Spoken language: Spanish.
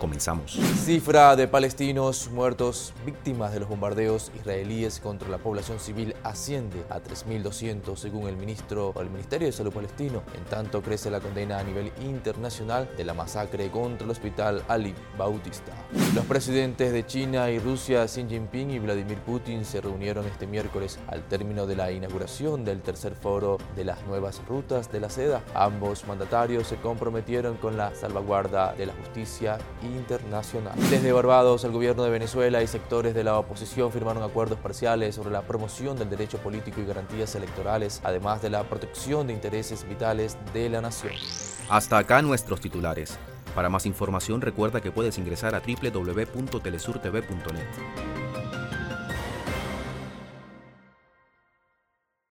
Comenzamos. Cifra de palestinos muertos víctimas de los bombardeos israelíes contra la población civil asciende a 3.200 según el ministro o el Ministerio de Salud palestino. En tanto crece la condena a nivel internacional de la masacre contra el hospital Ali Bautista. Los presidentes de China y Rusia, Xi Jinping y Vladimir Putin, se reunieron este miércoles al término de la inauguración del tercer foro de las nuevas rutas de la seda. Ambos mandatarios se comprometieron con la salvaguarda de la justicia y internacional. Desde Barbados, el gobierno de Venezuela y sectores de la oposición firmaron acuerdos parciales sobre la promoción del derecho político y garantías electorales, además de la protección de intereses vitales de la nación. Hasta acá nuestros titulares. Para más información recuerda que puedes ingresar a www.telesurtv.net.